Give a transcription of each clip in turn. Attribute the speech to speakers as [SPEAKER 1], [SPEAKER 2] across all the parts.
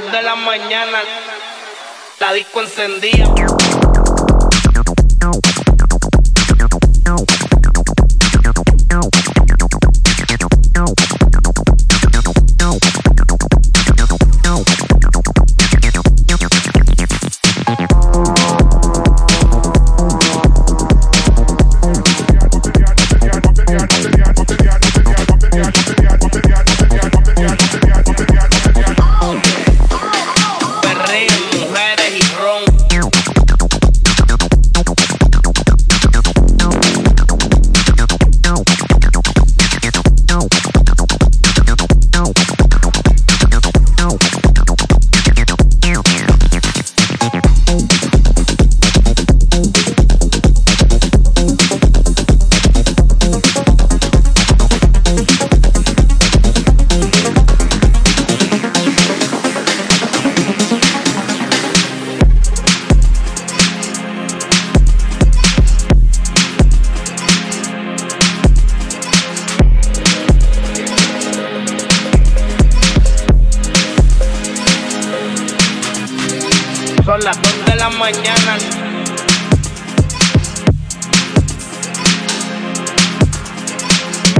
[SPEAKER 1] 2 de la mañana, la disco encendida.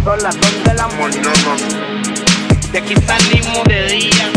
[SPEAKER 1] Son las 2 de la mañana. De aquí salimos de día.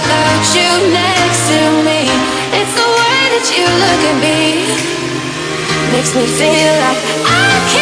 [SPEAKER 2] without you next to me. It's the way that you look at me, makes me feel like I can't.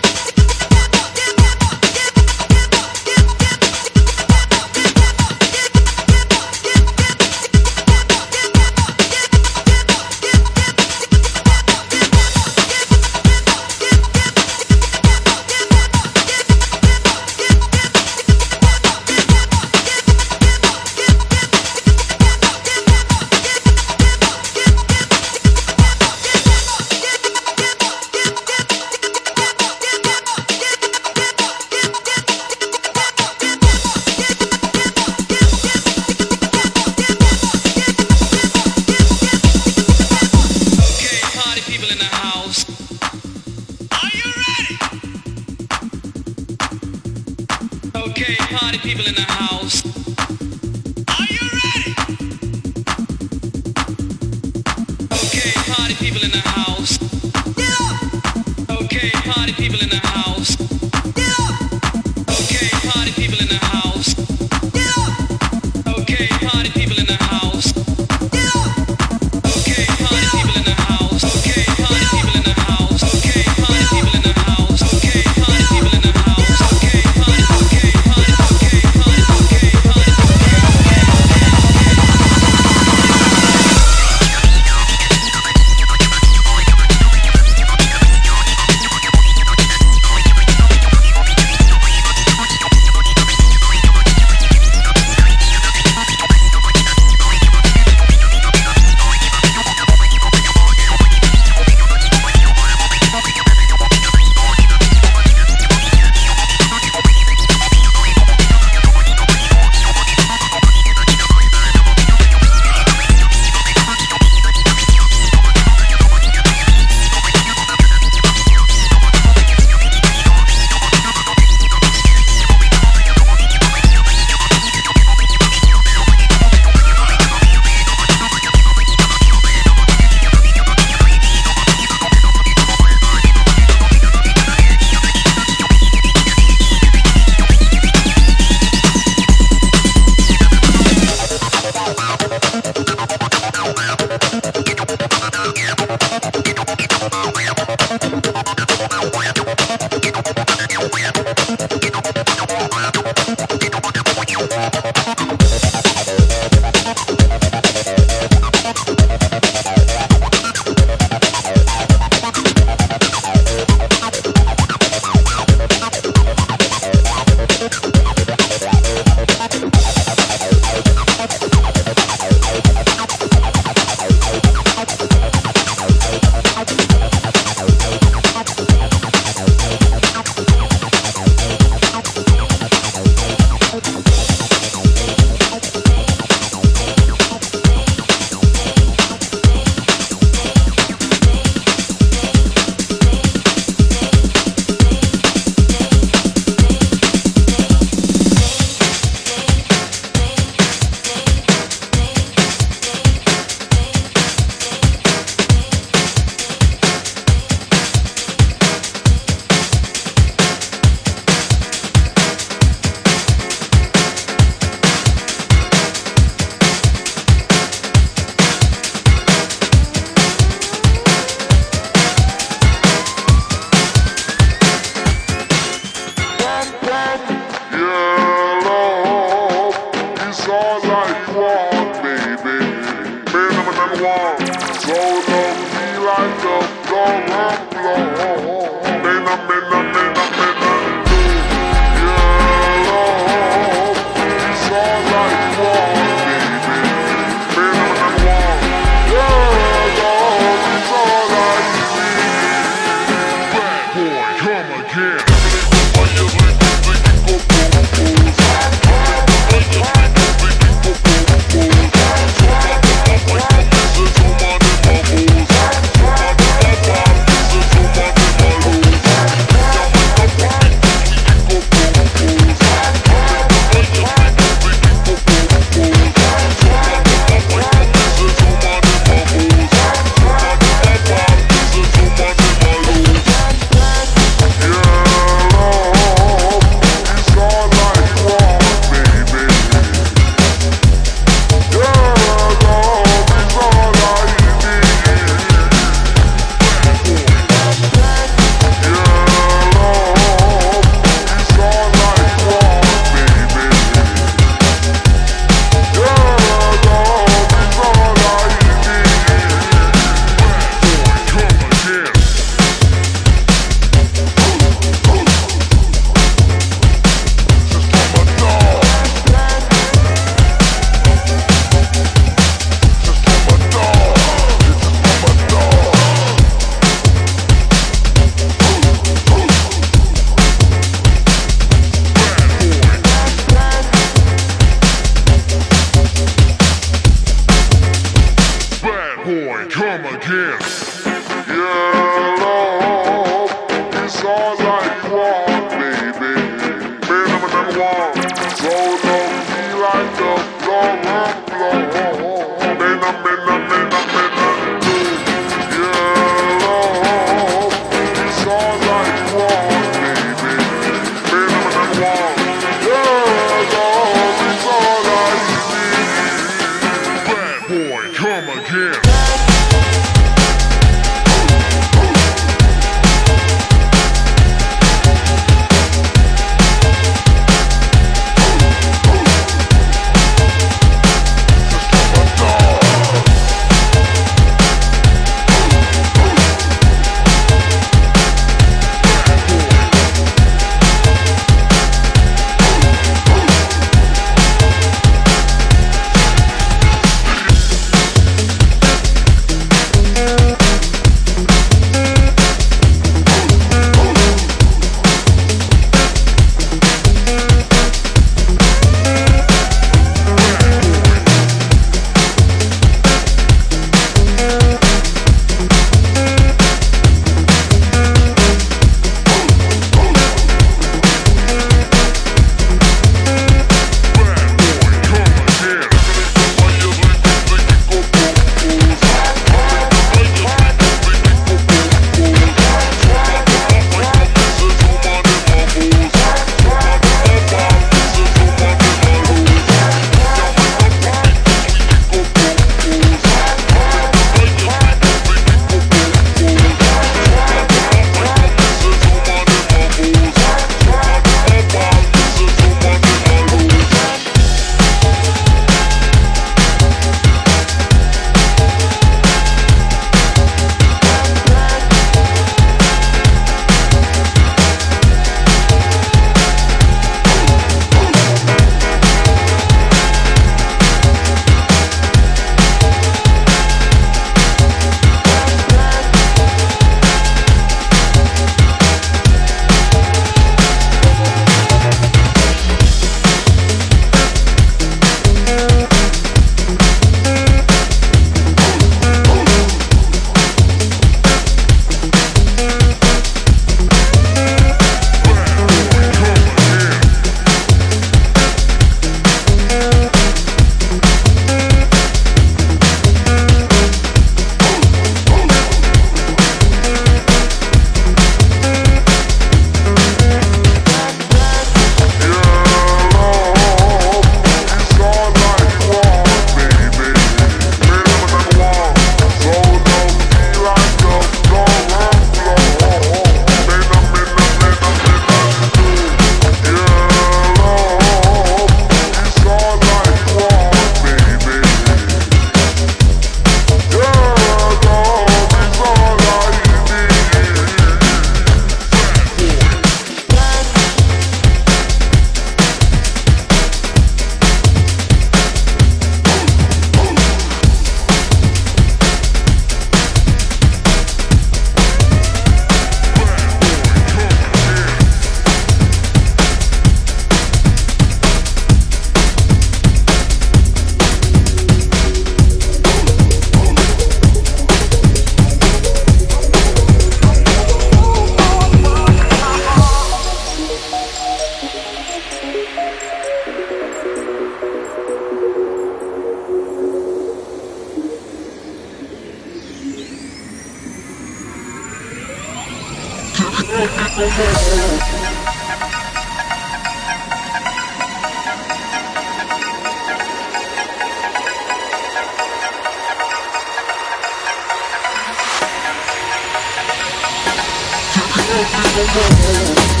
[SPEAKER 3] I'm gonna